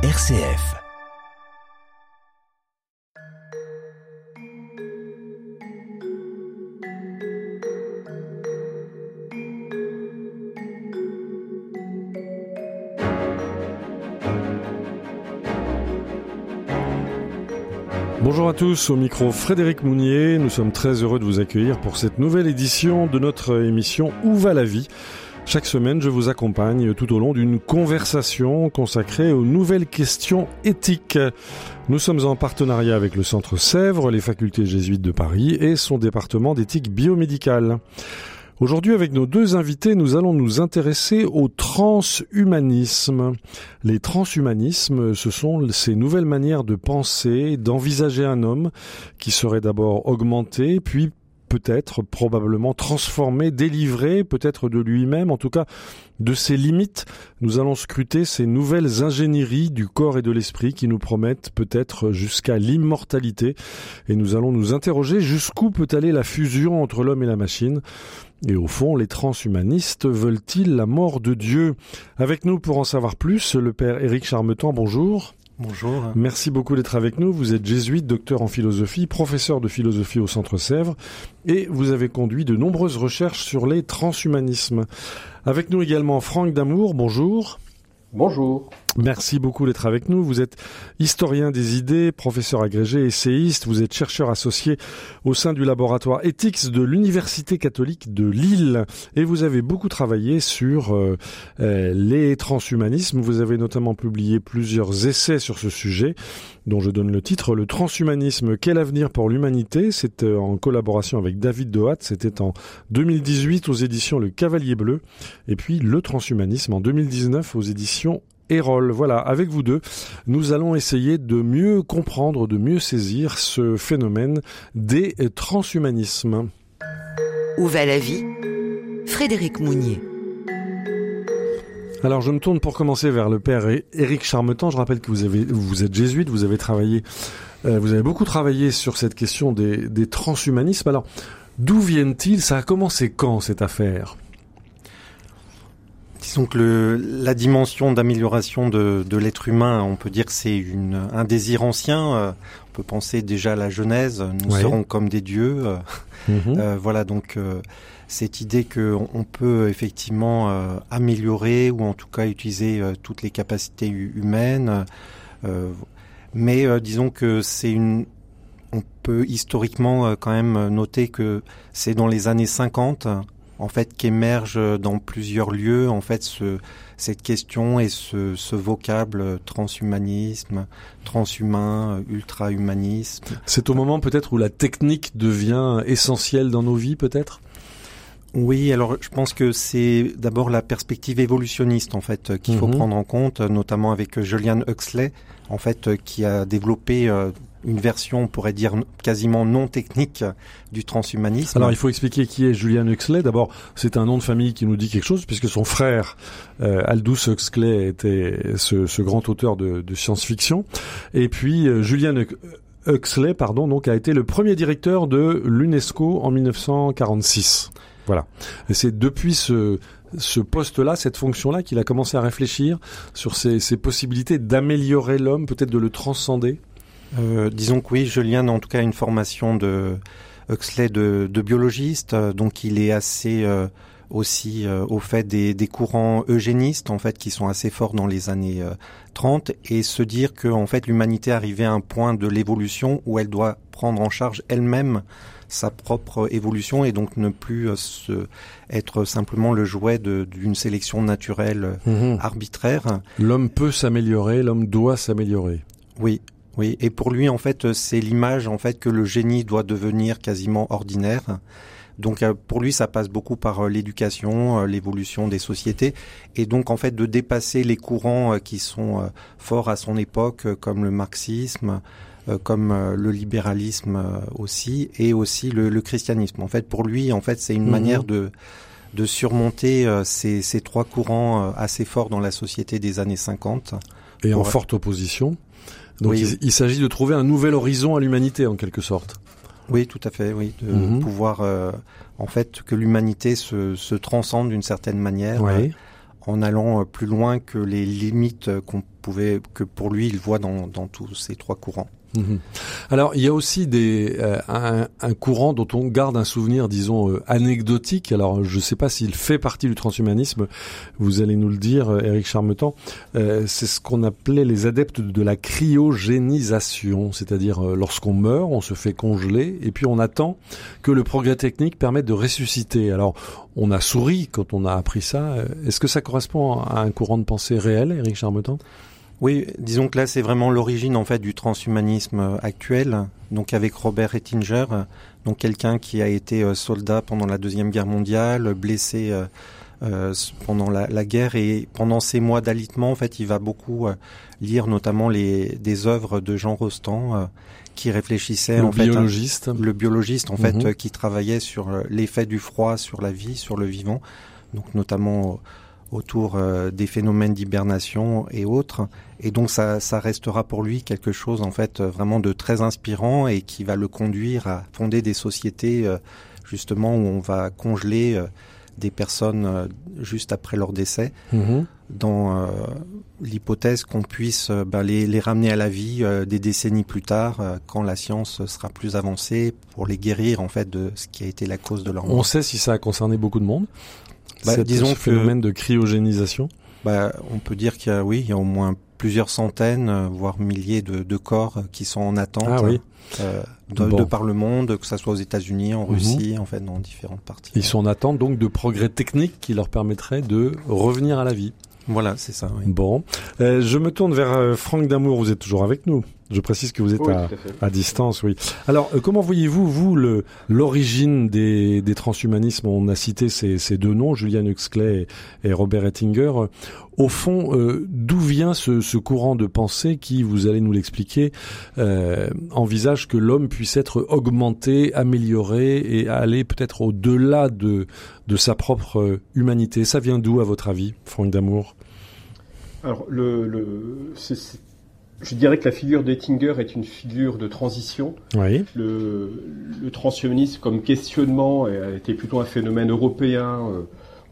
RCF. Bonjour à tous, au micro Frédéric Mounier, nous sommes très heureux de vous accueillir pour cette nouvelle édition de notre émission Où va la vie? Chaque semaine, je vous accompagne tout au long d'une conversation consacrée aux nouvelles questions éthiques. Nous sommes en partenariat avec le Centre Sèvres, les facultés jésuites de Paris et son département d'éthique biomédicale. Aujourd'hui, avec nos deux invités, nous allons nous intéresser au transhumanisme. Les transhumanismes, ce sont ces nouvelles manières de penser, d'envisager un homme qui serait d'abord augmenté, puis peut-être probablement transformé, délivré peut-être de lui-même, en tout cas de ses limites. Nous allons scruter ces nouvelles ingénieries du corps et de l'esprit qui nous promettent peut-être jusqu'à l'immortalité. Et nous allons nous interroger jusqu'où peut aller la fusion entre l'homme et la machine. Et au fond, les transhumanistes veulent-ils la mort de Dieu? Avec nous pour en savoir plus, le père Éric Charmetan, bonjour. Bonjour. Merci beaucoup d'être avec nous. Vous êtes jésuite, docteur en philosophie, professeur de philosophie au Centre Sèvres et vous avez conduit de nombreuses recherches sur les transhumanismes. Avec nous également Franck Damour, bonjour. Bonjour. Merci beaucoup d'être avec nous. Vous êtes historien des idées, professeur agrégé, essayiste. Vous êtes chercheur associé au sein du laboratoire Ethics de l'Université catholique de Lille. Et vous avez beaucoup travaillé sur euh, euh, les transhumanismes. Vous avez notamment publié plusieurs essais sur ce sujet, dont je donne le titre Le transhumanisme, quel avenir pour l'humanité? C'est euh, en collaboration avec David Dohat. C'était en 2018 aux éditions Le Cavalier Bleu. Et puis Le transhumanisme en 2019 aux éditions Hérol. Voilà, avec vous deux, nous allons essayer de mieux comprendre, de mieux saisir ce phénomène des transhumanismes. Où va la vie? Frédéric Mounier. Alors je me tourne pour commencer vers le père Éric Charmetan. Je rappelle que vous, avez, vous êtes jésuite, vous avez travaillé, euh, vous avez beaucoup travaillé sur cette question des, des transhumanismes. Alors d'où viennent-ils? Ça a commencé quand cette affaire? Disons que le, la dimension d'amélioration de, de l'être humain, on peut dire que c'est un désir ancien. Euh, on peut penser déjà à la Genèse, nous Ouais. serons comme des dieux. euh, Mhm. euh, voilà, donc euh, cette idée que on on peut effectivement euh, améliorer ou en tout cas utiliser toutes les capacités hu- humaines. mais disons que c'est une on peut historiquement quand même noter que c'est dans les années 50 en fait qu'émerge dans plusieurs lieux en fait ce, cette question et ce, ce vocable transhumanisme, transhumain, ultra-humanisme. C'est au moment peut-être où la technique devient essentielle dans nos vies, peut-être? Oui, alors je pense que c'est d'abord la perspective évolutionniste en fait qu'il faut Mhm. prendre en compte, notamment avec Julian Huxley, en fait, qui a développé euh, une version, on pourrait dire quasiment non technique euh, du transhumanisme. Alors il faut expliquer qui est Julian Huxley. D'abord, c'est un nom de famille qui nous dit quelque chose, puisque son frère euh, Aldous Huxley était ce, grand auteur de, science-fiction. Et puis euh, Julian Hux- Huxley, pardon, donc a été le premier directeur de l'UNESCO en 1946. Voilà. Et c'est depuis ce poste-là, cette fonction-là, qu'il a commencé à réfléchir sur ces, ces possibilités d'améliorer l'homme, peut-être de le transcender. Euh, disons que oui, Julien a en tout cas une formation de Huxley de, de biologiste, euh, donc il est assez euh, aussi euh, au fait des, des courants eugénistes en fait qui sont assez forts dans les années euh, 30 et se dire que en fait l'humanité arrivait à un point de l'évolution où elle doit prendre en charge elle-même sa propre évolution et donc ne plus euh, se, être simplement le jouet d'une sélection naturelle euh, arbitraire. L'homme peut s'améliorer, l'homme doit s'améliorer. Oui, oui. Et pour lui, en fait, c'est l'image en fait que le génie doit devenir quasiment ordinaire. Donc euh, pour lui, ça passe beaucoup par euh, l'éducation, euh, l'évolution des sociétés, et donc en fait de dépasser les courants qui sont forts à son époque, comme le marxisme, comme le libéralisme aussi, et aussi le, le christianisme. En fait, pour lui, en fait, c'est une Mhm. manière de de surmonter ces, ces trois courants assez forts dans la société des années 50. Et en forte opposition. Donc Oui. il, il s'agit de trouver un nouvel horizon à l'humanité en quelque sorte. Oui, tout à fait, oui, de Mhm. pouvoir, euh, en fait, que l'humanité se, se transcende d'une certaine manière, Ouais. euh, en allant euh, plus loin que les limites euh, qu'on pouvait, que pour lui, il voit dans, dans tous ces trois courants. Mhm. Alors, il y a aussi des, euh, un, un, courant dont on garde un souvenir, disons, euh, anecdotique. Alors, je ne sais pas s'il fait partie du transhumanisme, vous allez nous le dire, euh, Éric Charmetan. c'est ce qu'on appelait les adeptes de la cryogénisation, c'est-à-dire lorsqu'on meurt, on se fait congeler, et puis on attend que le progrès technique permette de ressusciter. Alors, on a souri quand on a appris ça. Est-ce que ça correspond à un courant de pensée réel, Éric Charmetan? Oui, disons que là c'est vraiment l'origine en fait du transhumanisme euh, actuel. Donc avec Robert Ettinger, euh, donc quelqu'un qui a été euh, soldat pendant la deuxième guerre mondiale, blessé pendant la, guerre et pendant ces mois d'alitement en fait il va beaucoup lire notamment les des œuvres de Jean Rostand qui réfléchissait le en biologiste. fait le biologiste en fait mhm. qui travaillait sur l'effet du froid sur la vie, sur le vivant. Donc notamment autour euh, des phénomènes d'hibernation et autres. Et donc ça, ça restera pour lui quelque chose en fait vraiment de très inspirant et qui va le conduire à fonder des sociétés euh, justement où on va congeler euh, des personnes juste après leur décès, mm-hmm. dans l'hypothèse qu'on puisse ben, les, les, ramener à la vie des décennies plus tard, quand la science sera plus avancée, pour les guérir en fait de ce qui a été la cause de leur mort. On sait si ça a concerné beaucoup de monde bah, disons ce phénomène de cryogénisation bah, On peut dire qu'il y a, oui, il y a au moins plusieurs centaines, euh, voire milliers de, de corps qui sont en attente. Ah, oui. Euh, de, par le monde, que ce soit aux États-Unis, en mhm. Russie, en fait, dans différentes parties. Ils sont en attente donc de progrès techniques qui leur permettraient de revenir à la vie. Voilà, c'est ça. Oui. Bon, euh, je me tourne vers euh, Franck Damour. Vous êtes toujours avec nous. Je précise que vous êtes à, à, distance, oui. Alors, euh, comment voyez-vous, vous, l'origine des, des transhumanismes? On a cité ces, ces deux noms, Julian Huxley et, Robert Ettinger. Au fond, euh, d'où vient ce, ce, courant de pensée qui, vous allez nous l'expliquer, euh, envisage que l'homme puisse être augmenté, amélioré et aller peut-être au-delà de, de sa propre humanité? Ça vient d'où, à votre avis, Franck Damour? Alors, le, le je dirais que la figure d'Ettinger est une figure de transition. Oui. Le, le transhumanisme comme questionnement a été plutôt un phénomène européen. Euh,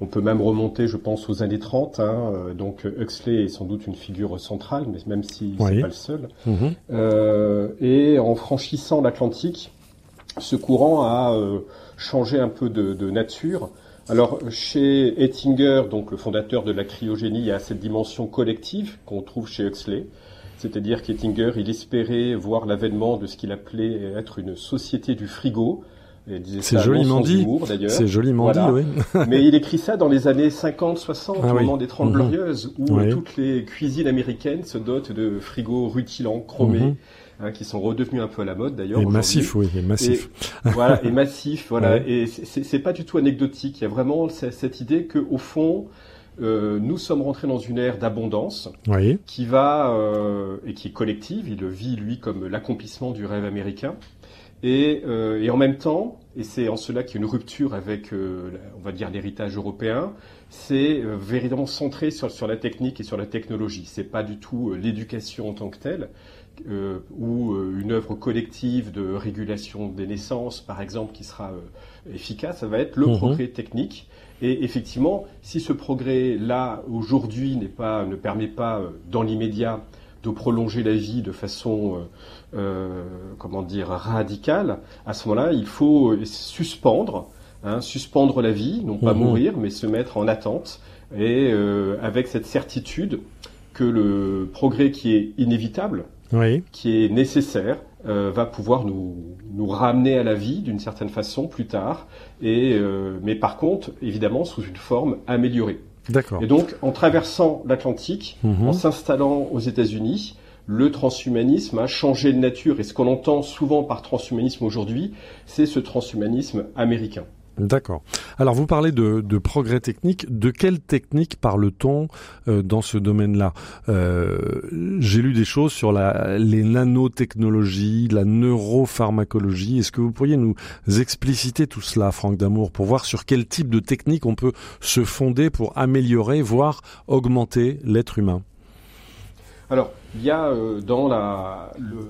on peut même remonter, je pense, aux années 30. Hein, euh, donc Huxley est sans doute une figure centrale, mais même si oui. c'est pas le seul. Mhm. Euh, et en franchissant l'Atlantique, ce courant a euh, changé un peu de, de nature. Alors chez Ettinger, donc le fondateur de la cryogénie, il y a cette dimension collective qu'on trouve chez Huxley. C'est-à-dire qu'Ettinger, il espérait voir l'avènement de ce qu'il appelait être une société du frigo. C'est joliment dit. C'est joliment dit, oui. Mais il écrit ça dans les années 50, 60, ah au moment des Trente mhm. Glorieuses, où toutes les cuisines américaines se dotent de frigos rutilants, chromés. Mhm. Hein, qui sont redevenus un peu à la mode d'ailleurs. Et massif, oui, et massif. voilà, et massif, voilà. Et c'est pas du tout anecdotique. Il y a vraiment cette idée que, au fond, euh, nous sommes rentrés dans une ère d'abondance qui va euh, et qui est collective. Il le vit lui comme l'accomplissement du rêve américain. Et, euh, et, en même temps, et c'est en cela qu'il y a une rupture avec, on va dire, l'héritage européen, c'est véritablement centré sur, sur, la technique et sur la technologie. C'est pas du tout l'éducation en tant que telle, ou une œuvre collective de régulation des naissances, par exemple, qui sera efficace. Ça va être le mhm. progrès technique et effectivement, si ce progrès-là, aujourd'hui, pas, ne permet pas, euh, dans l'immédiat, de prolonger la vie de façon, euh, euh comment dire, radicale, à ce moment-là, il faut suspendre, hein, suspendre la vie, non pas mmh. mourir, mais se mettre en attente, et euh, avec cette certitude que le progrès qui est inévitable, oui. qui est nécessaire, euh, va pouvoir nous, nous ramener à la vie d'une certaine façon plus tard, et, euh, mais par contre, évidemment, sous une forme améliorée. D'accord. Et donc, en traversant l'Atlantique, mhm. en s'installant aux États-Unis, le transhumanisme a changé de nature. Et ce qu'on entend souvent par transhumanisme aujourd'hui, c'est ce transhumanisme américain. D'accord. Alors vous parlez de, de, progrès technique. De quelle technique parle-t-on euh, dans ce domaine-là? Euh, J'ai lu des choses sur la, les nanotechnologies, la neuropharmacologie. Est-ce que vous pourriez nous expliciter tout cela, Franck Damour, pour voir sur quel type de technique on peut se fonder pour améliorer, voire augmenter l'être humain? Alors, il y a euh, dans la, le,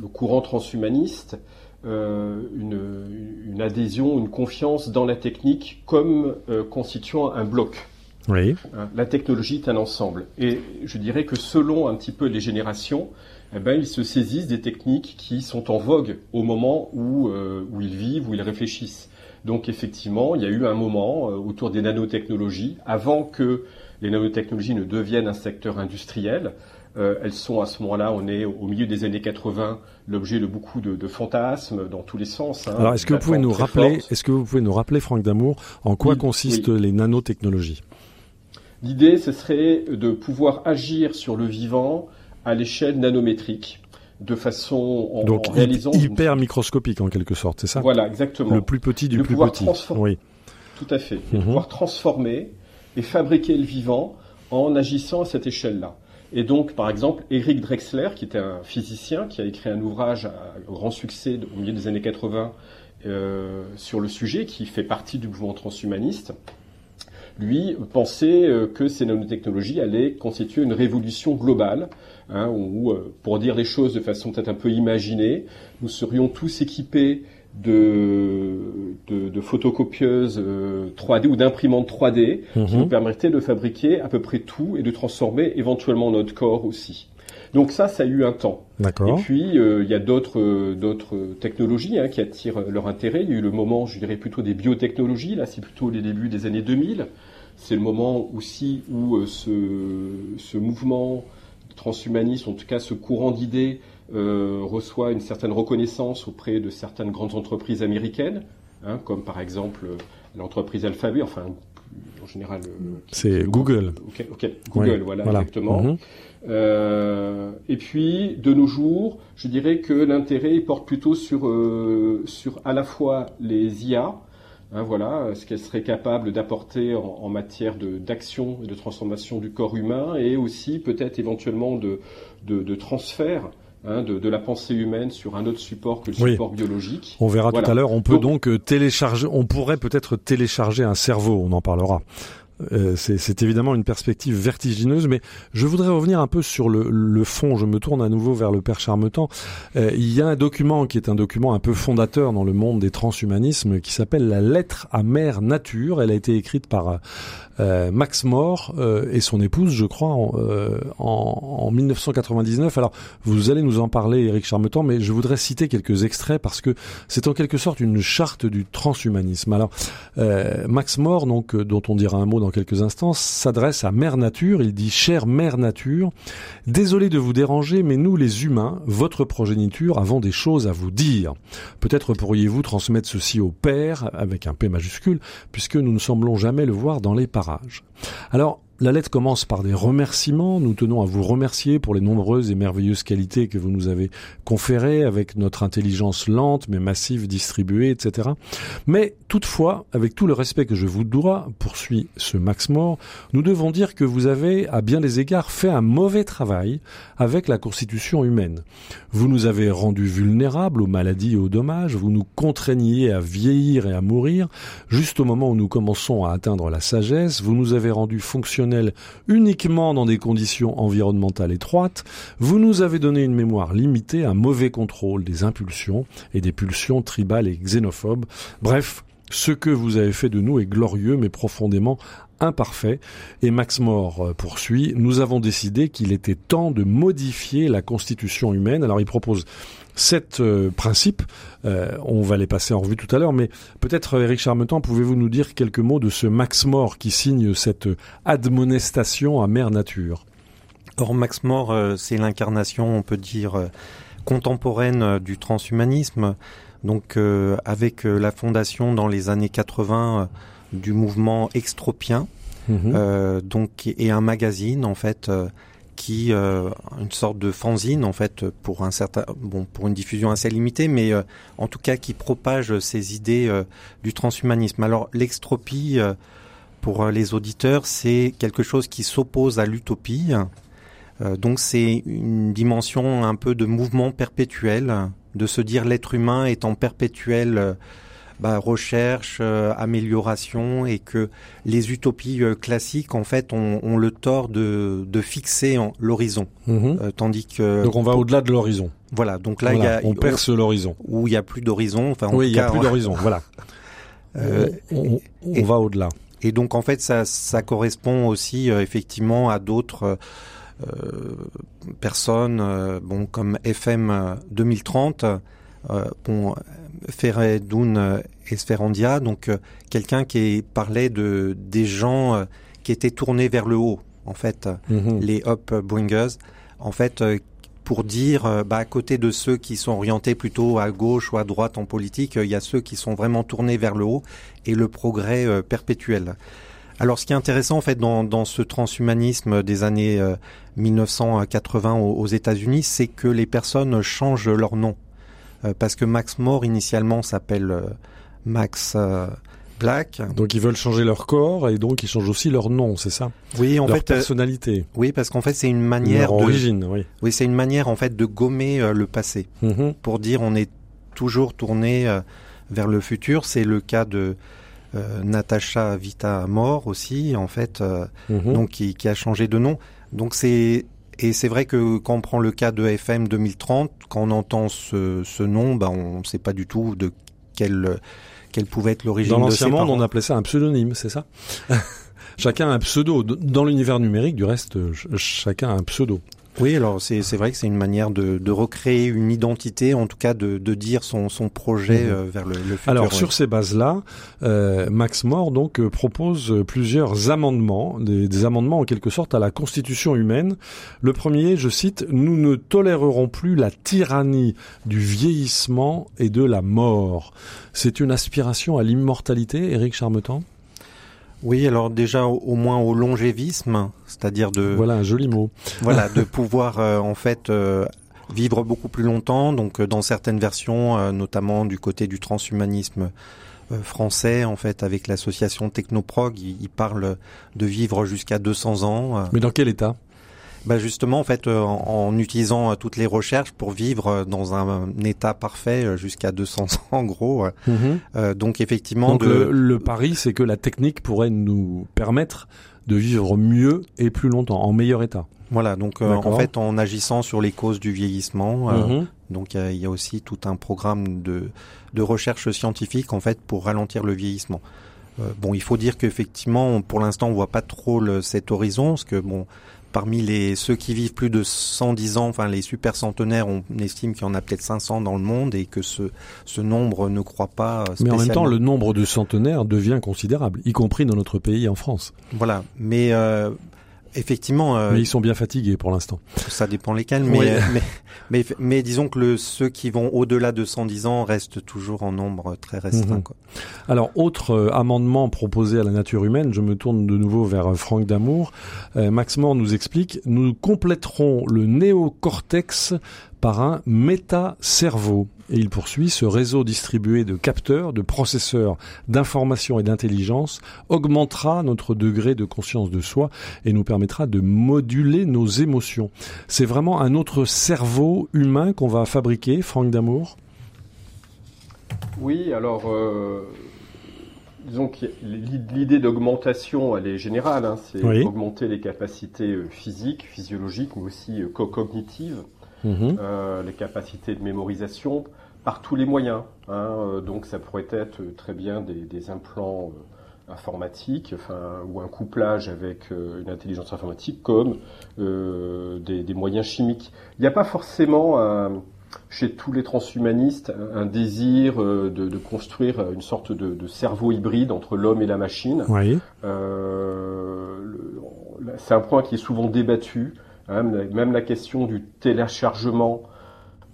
le, courant transhumaniste euh, une, une, adhésion, une confiance dans la technique comme euh, constituant un bloc. Oui. Hein, la technologie est un ensemble. Et je dirais que selon un petit peu les générations, eh ben, ils se saisissent des techniques qui sont en vogue au moment où, euh, où ils vivent, où ils réfléchissent. Donc effectivement, il y a eu un moment euh, autour des nanotechnologies, avant que les nanotechnologies ne deviennent un secteur industriel. Euh, elles sont à ce moment-là, on est au milieu des années 80, l'objet de beaucoup de, fantasmes dans tous les sens. Hein. Alors est-ce que vous pouvez nous rappeler, est-ce que vous pouvez nous rappeler, Franck Damour, en quoi consistent les nanotechnologies? L'idée, ce serait de pouvoir agir sur le vivant à l'échelle nanométrique de façon en, Donc, réalisant hyper microscopique en quelque sorte, c'est ça? Voilà, exactement. Le plus petit du plus petit. Oui. Tout à fait. De mhm. pouvoir transformer et fabriquer le vivant en agissant à cette échelle-là. Et donc, par exemple, Eric Drexler, qui était un physicien, qui a écrit un ouvrage à grand succès au milieu des années 80 euh, sur le sujet, qui fait partie du mouvement transhumaniste, lui pensait euh, que ces nanotechnologies allaient constituer une révolution globale, hein, où, euh, pour dire les choses de façon peut-être un peu imaginée, nous serions tous équipés de, de, photocopieuses 3D euh, ou d'imprimantes 3D qui mhm. nous permettaient de fabriquer à peu près tout et de transformer éventuellement notre corps aussi. Donc ça, ça a eu un temps. Et puis il y a d'autres d'autres technologies hein, qui attirent leur intérêt. Il y a eu le moment, je dirais plutôt des biotechnologies. Là, c'est plutôt les débuts des années 2000. C'est le moment aussi où euh, ce, mouvement transhumaniste, en tout cas ce courant d'idées, euh, reçoit une certaine reconnaissance auprès de certaines grandes entreprises américaines, hein, comme par exemple euh, l'entreprise Alphabet, enfin en général. C'est Google. Google, voilà, exactement. Mhm. et puis, de nos jours, je dirais que l'intérêt porte plutôt sur, sur à la fois les IA, Hein, voilà, ce qu'elle serait capable d'apporter en, matière d'action et de transformation du corps humain et aussi peut-être éventuellement de, de, transfert hein, de, la pensée humaine sur un autre support que le support biologique. On verra tout à l'heure. On peut donc, euh, télécharger, on pourrait peut-être télécharger un cerveau. On en parlera. Euh, c'est évidemment une perspective vertigineuse, mais je voudrais revenir un peu sur le, fond. Je me tourne à nouveau vers le père Charmetan. Euh, il y a un document qui est un document un peu fondateur dans le monde des transhumanismes qui s'appelle la lettre à mère nature. Elle a été écrite par euh, Max More et son épouse, je crois, en, en, 1999. Alors, vous allez nous en parler, Eric Charmetan, mais je voudrais citer quelques extraits parce que c'est en quelque sorte une charte du transhumanisme. Alors, Max More, donc, dont on dira un mot dans quelques instants, s'adresse à Mère Nature. Il dit Chère Mère Nature, désolé de vous déranger, mais nous les humains, votre progéniture, avons des choses à vous dire. Peut-être pourriez-vous transmettre ceci au Père, avec un P majuscule, puisque nous ne semblons jamais le voir dans les parages. Alors, la lettre commence par des remerciements. Nous tenons à vous remercier pour les nombreuses et merveilleuses qualités que vous nous avez conférées avec notre intelligence lente mais massive distribuée, etc. Mais toutefois, avec tout le respect que je vous dois, poursuit ce Max More, nous devons dire que vous avez, à bien des égards, fait un mauvais travail avec la constitution humaine. Vous nous avez rendus vulnérables aux maladies et aux dommages, vous nous contraigniez à vieillir et à mourir, juste au moment où nous commençons à atteindre la sagesse, vous nous avez rendus fonctionnels uniquement dans des conditions environnementales étroites, vous nous avez donné une mémoire limitée, un mauvais contrôle des impulsions et des pulsions tribales et xénophobes. Bref, ce que vous avez fait de nous est glorieux mais profondément imparfait. Et Max More euh, poursuit, nous avons décidé qu'il était temps de modifier la constitution humaine. Alors il propose sept euh, principes. Euh, on va les passer en revue tout à l'heure, mais peut-être, Eric Charmetan, pouvez-vous nous dire quelques mots de ce Max More qui signe cette admonestation à mère nature? Or, Max More, c'est l'incarnation, on peut dire, contemporaine du transhumanisme. Donc, avec la fondation dans les années 80 du mouvement extropien, mhm. donc et un magazine en fait qui euh, une sorte de fanzine en fait pour un certain bon pour une diffusion assez limitée mais euh, en tout cas qui propage ces idées euh, du transhumanisme. Alors l'extropie pour les auditeurs, c'est quelque chose qui s'oppose à l'utopie. donc c'est une dimension un peu de mouvement perpétuel, de se dire l'être humain est en perpétuel bah, recherche, euh, amélioration, et que les utopies euh, classiques, en fait, ont, le tort de, de fixer l'horizon, euh, tandis que donc on va au-delà de l'horizon. Voilà, donc là, il y a, on perce l'horizon. Où il n'y a plus d'horizon. Enfin, oui, il n'y a plus d'horizon. Voilà. on, va au-delà. Et donc en fait, ça, ça correspond aussi effectivement à d'autres personnes, bon comme FM 2030, bon Ferredoun Esferandia, donc quelqu'un qui parlait de des gens qui étaient tournés vers le haut, en fait, mhm. les upbringers, en fait, euh, pour dire, euh, bah, à côté de ceux qui sont orientés plutôt à gauche ou à droite en politique, euh, il y a ceux qui sont vraiment tournés vers le haut et le progrès perpétuel. Alors, ce qui est intéressant en fait dans, dans ce transhumanisme des années 1980 aux, États-Unis, c'est que les personnes changent leur nom, parce que Max Moore initialement s'appelle Max donc ils veulent changer leur corps et donc ils changent aussi leur nom, c'est ça? Oui, en leur fait. Euh, personnalité. oui, parce qu'en fait c'est une manière. Leur origine, oui. Oui, c'est une manière en fait de gommer euh, le passé mm-hmm. pour dire on est toujours tourné euh, vers le futur. C'est le cas de Natacha Vita Mort aussi, en fait, mm-hmm. donc qui, qui, a changé de nom. Donc c'est et c'est vrai que quand on prend le cas de FM 2030, quand on entend ce, ce nom, bah on ne sait pas du tout de quel quelle pouvait être l'origine de Dans l'ancien monde, on appelait ça un pseudonyme, c'est ça? Chacun a un pseudo. Dans l'univers numérique, du reste, chacun a un pseudo. Oui, alors c'est vrai que c'est une manière de, de, recréer une identité, en tout cas de, de dire son, son projet mhm. euh, vers le, le, futur. Alors sur ces bases-là, euh, Max More donc euh, propose plusieurs amendements, des, des, amendements en quelque sorte à la Constitution humaine. Le premier, je cite, nous ne tolérerons plus la tyrannie du vieillissement et de la mort. C'est une aspiration à l'immortalité, Éric Charmetan? Oui, alors déjà au, moins au longévisme, c'est-à-dire de voilà un joli mot. Voilà, de pouvoir euh, en fait euh, vivre beaucoup plus longtemps. Donc euh, dans certaines versions, notamment du côté du transhumanisme français, en fait, avec l'association Technoprog, ils, ils parlent de vivre jusqu'à 200 ans. Mais dans quel état? Bah justement, en fait, euh, en, utilisant euh, toutes les recherches pour vivre euh, dans un, état parfait jusqu'à 200 ans, en gros. Mhm. donc effectivement, donc le, pari, c'est que la technique pourrait nous permettre de vivre mieux et plus longtemps, en meilleur état. Voilà, donc en fait, en agissant sur les causes du vieillissement, mhm. donc il y, a aussi tout un programme de, de recherche scientifique en fait pour ralentir le vieillissement. bon, il faut dire qu'effectivement, pour l'instant, on voit pas trop le, cet horizon, parce que bon, parmi les ceux qui vivent plus de 110 ans, enfin les super centenaires, on estime qu'il y en a peut-être 500 dans le monde et que ce, ce nombre ne croît pas. Mais en même temps, le nombre de centenaires devient considérable, y compris dans notre pays en France. Voilà, mais euh, Effectivement. Euh, mais ils sont bien fatigués pour l'instant. Ça dépend lesquels, mais, mais, mais, disons que le, ceux qui vont au-delà de 110 ans restent toujours en nombre très restreint. Mhm. Quoi. Alors, autre euh, amendement proposé à la nature humaine, je me tourne de nouveau vers euh, Franck Damour. Max Moore nous explique, nous compléterons le néocortex par un méta-cerveau. Et il poursuit, ce réseau distribué de capteurs, de processeurs d'information et d'intelligence augmentera notre degré de conscience de soi et nous permettra de moduler nos émotions. C'est vraiment un autre cerveau humain qu'on va fabriquer, Franck Damour? Oui, alors... Euh, disons que l'idée d'augmentation, elle est générale, hein. c'est augmenter les capacités euh, physiques, physiologiques, mais aussi euh, co-cognitives. Mhm. Euh, les capacités de mémorisation par tous les moyens. Hein, euh, donc ça pourrait être très bien des, implants euh, informatiques, enfin, ou un couplage avec une intelligence informatique, comme des, moyens chimiques. Il n'y a pas forcément chez tous les transhumanistes un désir de, construire une sorte de, cerveau hybride entre l'homme et la machine. Oui. c'est un point qui est souvent débattu. Hein, même la question du téléchargement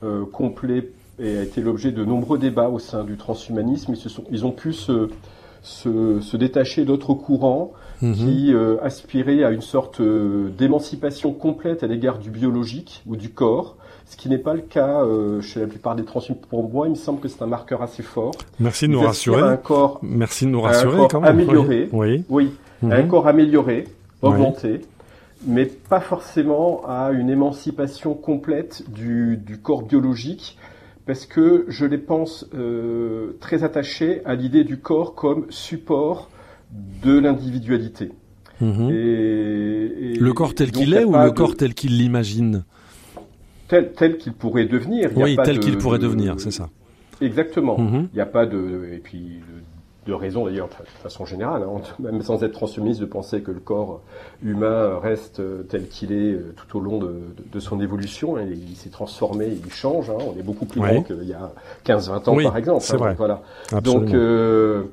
euh, complet a été l'objet de nombreux débats au sein du transhumanisme. Ils, se sont, ils ont pu se, se, détacher d'autres courants mhm. qui euh, aspiraient à une sorte euh, d'émancipation complète à l'égard du biologique ou du corps, ce qui n'est pas le cas chez la plupart des transhumanistes. Pour moi, il me semble que c'est un marqueur assez fort. Merci de nous rassurer. Un corps, Merci de nous rassurer quand même. Amélioré. Oui. Oui. Un mhm. corps amélioré, augmenté mais pas forcément à une émancipation complète du, corps biologique, parce que je les pense euh, très attachés à l'idée du corps comme support de l'individualité. Mhm. Et, le corps tel qu'il est ou le corps tel qu'il l'imagine? Tel, tel qu'il pourrait devenir. oui, tel qu'il pourrait devenir, c'est ça. Exactement. Mhm. Il n'y a pas de et puis de raison d'ailleurs, de façon générale, hein, même sans être transhumaniste, de penser que le corps humain reste tel qu'il est tout au long de, son évolution. Il, s'est transformé, il change. Hein. on est beaucoup plus grand qu'il y a 15-20 ans, par exemple. C'est vrai. Voilà. Donc, euh,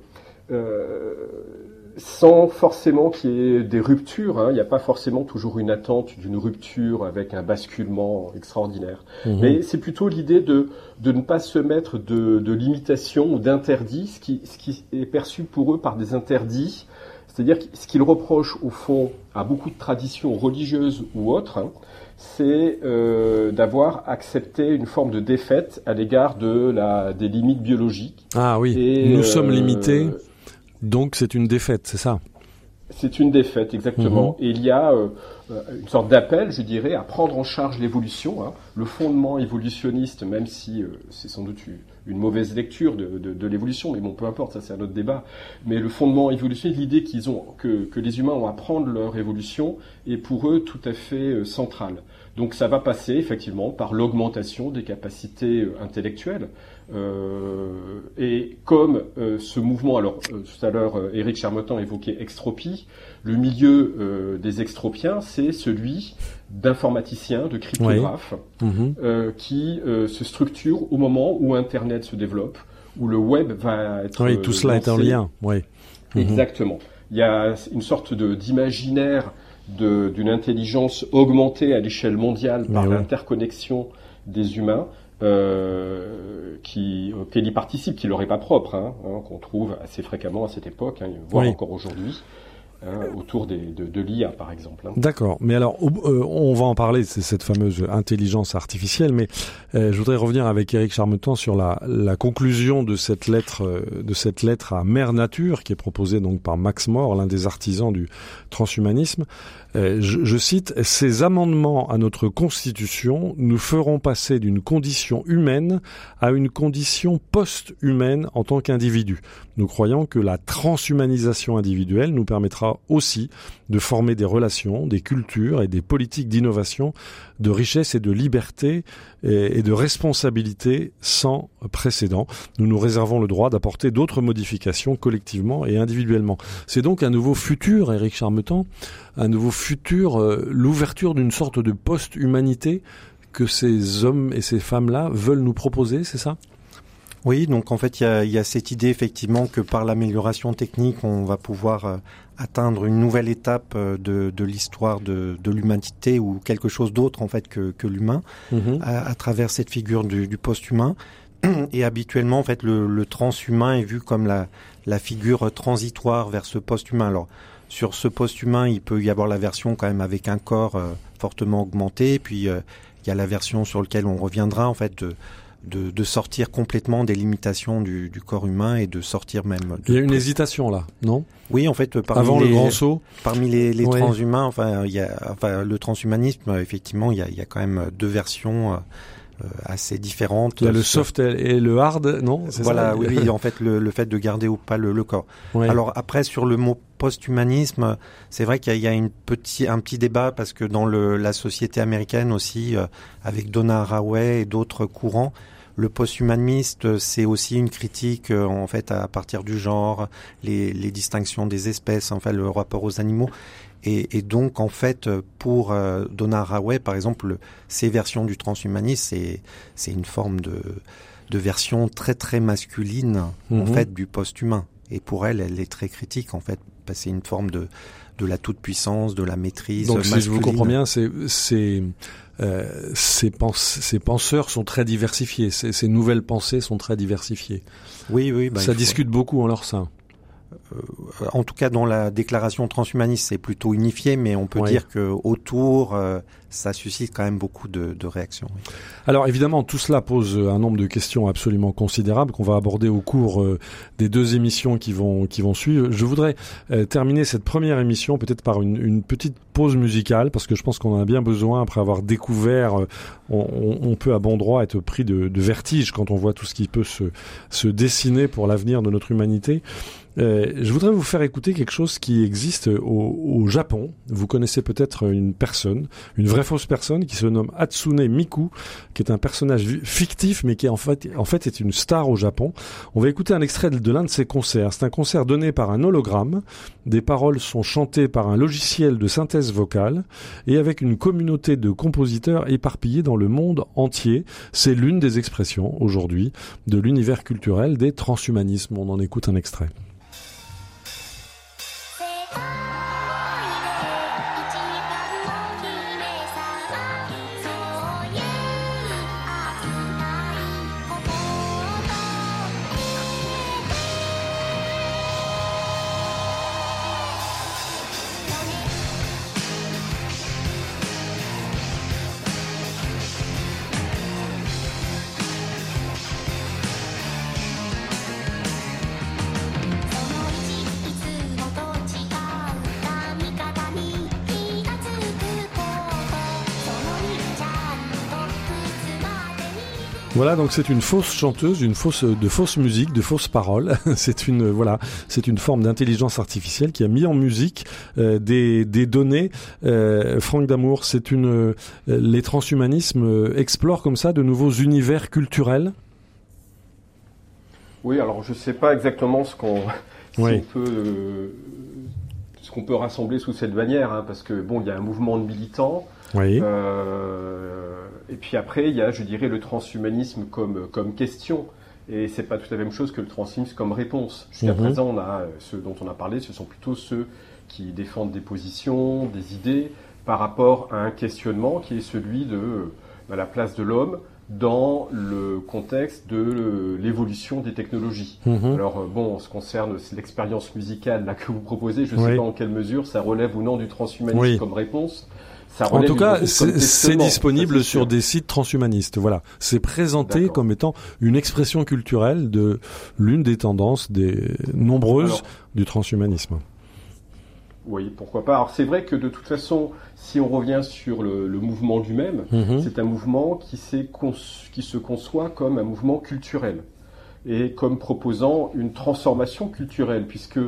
sans forcément qu'il y ait des ruptures. Hein. Il n'y a pas forcément toujours une attente d'une rupture avec un basculement extraordinaire. Mhm. Mais c'est plutôt l'idée de, de ne pas se mettre de, de limitations ou d'interdits, ce qui, ce qui est perçu pour eux par des interdits. C'est-à-dire ce qu'ils reprochent au fond à beaucoup de traditions religieuses ou autres, hein, c'est euh, d'avoir accepté une forme de défaite à l'égard de la, des limites biologiques. Ah oui, nous sommes euh, limités donc c'est une défaite, c'est ça C'est une défaite, exactement. Mhm. Et il y a euh, une sorte d'appel, je dirais, à prendre en charge l'évolution. Hein. Le fondement évolutionniste, même si euh, c'est sans doute une mauvaise lecture de, l'évolution, mais bon, peu importe, ça c'est un autre débat. Mais le fondement évolutionniste, l'idée qu'ils ont, que, que, les humains ont à prendre leur évolution, est pour eux tout à fait euh, centrale. Donc ça va passer effectivement par l'augmentation des capacités intellectuelles. Euh, et comme euh, ce mouvement, alors euh, tout à l'heure Éric Charmotan évoquait extropie, le milieu des extropiens, c'est celui d'informaticiens, de cryptographes, mhm. qui se structure au moment où Internet se développe, où le web va être. Oui, tout cela est en lien. Oui. Mhm. Exactement. Il y a une sorte d'imaginaire d'une intelligence augmentée à l'échelle mondiale par l'interconnexion des humains euh, qui, auquel il participe, qui leur est pas propre, hein, hein, qu'on trouve assez fréquemment à cette époque, hein, voire encore aujourd'hui. Hein, autour des, de, de l'IA par exemple. Hein. D'accord, mais alors euh, on va en parler, c'est cette fameuse intelligence artificielle, mais euh, je voudrais revenir avec Eric Charmetan sur la, conclusion de cette lettre, euh, de cette lettre à Mère Nature qui est proposée donc par Max More, l'un des artisans du transhumanisme. Je, je, cite ces amendements à notre constitution nous feront passer d'une condition humaine à une condition post-humaine en tant qu'individu. Nous croyons que la transhumanisation individuelle nous permettra aussi de former des relations, des cultures et des politiques d'innovation, de richesse et de liberté et de responsabilité sans précédent. Nous nous réservons le droit d'apporter d'autres modifications collectivement et individuellement. C'est donc un nouveau futur, Éric Charmetan, un nouveau futur, euh, l'ouverture d'une sorte de post-humanité que ces hommes et ces femmes-là veulent nous proposer, c'est ça? Oui, donc en fait, il y a, y a, cette idée effectivement que par l'amélioration technique, on va pouvoir euh, atteindre une nouvelle étape euh, de, de l'histoire de, de l'humanité ou quelque chose d'autre en fait que, que l'humain mhm. à, à, travers cette figure du, du post-humain. Et habituellement, en fait, le, le transhumain est vu comme la, la figure transitoire vers ce post-humain. Alors, sur ce post-humain, il peut y avoir la version quand même avec un corps euh, fortement augmenté, puis il y a la version sur laquelle on reviendra en fait de, de, de, sortir complètement des limitations du, du, corps humain et de sortir même. il y a une hésitation là, non? Oui, en fait, parmi avant les, le grand saut, parmi les, les transhumains, enfin, il y a, enfin, le transhumanisme, effectivement, il y a, il y a quand même deux versions. Euh, assez différentes. Il y a le soft et le hard, non Voilà, ça oui, oui, en fait, le, le, fait de garder ou pas le, le corps. Alors après, sur le mot post-humanisme, c'est vrai qu'il y a, une petit, un petit débat parce que dans le, la société américaine aussi, euh, avec Donna Haraway et d'autres courants, le post-humaniste, c'est aussi une critique euh, en fait à partir du genre, les, les distinctions des espèces, en fait le rapport aux animaux. Et, et donc en fait pour euh, Donna Haraway par exemple, ces versions du transhumanisme, c'est une forme de de version très très masculine en mhm. fait du post-humain. Et pour elle, elle est très critique en fait, c'est une forme de de la toute puissance, de la maîtrise. Donc si je vous comprends bien, c'est c'est euh, ces, ces, penseurs sont très diversifiés, ces, ces, nouvelles pensées sont très diversifiées. Oui, oui. Bah, Ça discute beaucoup en leur sein. Euh, en tout cas, dans la déclaration transhumaniste, c'est plutôt unifié, mais on peut dire que autour, euh, ça suscite quand même beaucoup de, réactions. Alors évidemment, tout cela pose un nombre de questions absolument considérables qu'on va aborder au cours euh, des deux émissions qui vont qui vont suivre. Je voudrais terminer cette première émission peut-être par une, petite pause musicale parce que je pense qu'on en a bien besoin après avoir découvert. On, on, peut à bon droit être pris de, vertige quand on voit tout ce qui peut se, se dessiner pour l'avenir de notre humanité. Euh, je voudrais vous faire écouter quelque chose qui existe au, au Japon. Vous connaissez peut-être une personne, une vraie vraie fausse personne qui se nomme Hatsune Miku, qui est un personnage fictif, mais qui en fait, est une star au Japon. On va écouter un extrait de l'un de ses concerts. C'est un concert donné par un hologramme. Des paroles sont chantées par un logiciel de synthèse vocale et avec une communauté de compositeurs éparpillés dans le monde entier. C'est l'une des expressions aujourd'hui de l'univers culturel des transhumanismes. On en écoute un extrait. Voilà, donc c'est une fausse chanteuse, une fausse de fausse musique, de fausses paroles. c'est une voilà, c'est une forme d'intelligence artificielle qui a mis en musique euh, des, des données. Euh, Franck Damour, c'est une euh, les transhumanismes explorent comme ça de nouveaux univers culturels. Oui, alors je sais pas exactement ce qu'on peut ce qu'on peut rassembler sous cette bannière, hein, parce que bon, il y a un mouvement de militants. Oui. Et puis après, il y a, je dirais, le transhumanisme comme, comme question. Et c'est pas tout à la même chose que le transhumanisme comme réponse. Jusqu'à présent, on a, ceux dont on a parlé, ce sont plutôt ceux qui défendent des positions, des idées, par rapport à un questionnement qui est celui de bah, la place de l'homme dans le contexte de l'évolution des technologies. Mhm. Alors euh, bon, en ce qui concerne l'expérience musicale là que vous proposez, je ne sais pas en quelle mesure ça relève ou non du transhumanisme comme réponse en tout cas, c'est disponible sur des sites transhumanistes. Voilà, c'est présenté comme étant une expression culturelle de l'une des tendances des nombreuses du transhumanisme. Oui, pourquoi pas. Alors c'est vrai que de toute façon, si on revient sur le, mouvement lui-même, mhm. c'est un mouvement qui, qui se conçoit comme un mouvement culturel et comme proposant une transformation culturelle, puisque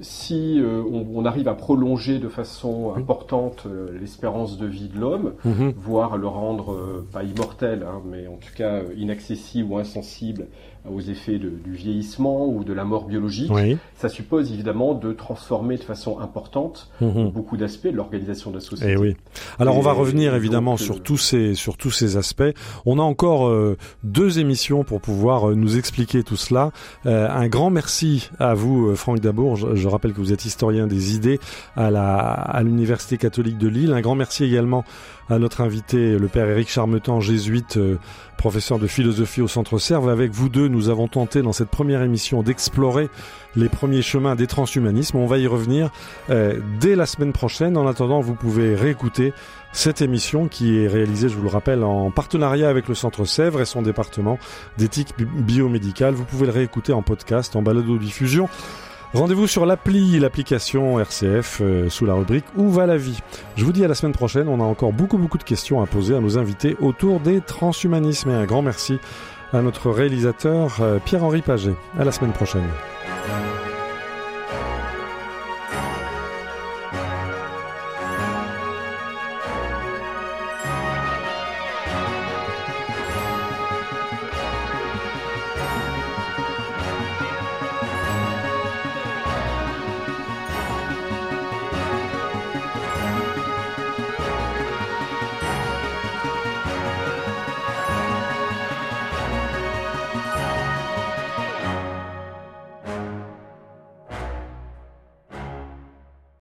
si euh, on, arrive à prolonger de façon importante euh, l'espérance de vie de l'homme, mhm. voire le rendre pas immortel, hein, mais en tout cas inaccessible ou insensible aux effets du vieillissement ou de la mort biologique, ça suppose évidemment de transformer de façon importante mhm. beaucoup d'aspects de l'organisation de la société. Et eh oui. Alors on va revenir évidemment sur tous ces sur tous ces aspects. On a encore deux émissions pour pouvoir nous expliquer tout cela. un grand merci à vous, Franck Dabour. Je, rappelle que vous êtes historien des idées à l'université catholique de Lille. Un grand merci également à notre invité, le père Éric Charmetan, jésuite, euh, professeur de philosophie au Centre Serve. Avec vous deux, nous avons tenté dans cette première émission d'explorer les premiers chemins des transhumanismes. On va y revenir euh, dès la semaine prochaine. En attendant, vous pouvez réécouter cette émission qui est réalisée, je vous le rappelle, en partenariat avec le Centre Sèvres et son département d'éthique biomédicale. Vous pouvez le réécouter en podcast, en balado-diffusion. Rendez-vous sur l'appli, l'application RCF euh, sous la rubrique Où va la vie? Je vous dis à la semaine prochaine, on a encore beaucoup beaucoup de questions à poser à nos invités autour des transhumanismes et un grand merci à notre réalisateur euh, Pierre-Henri Paget. À la semaine prochaine.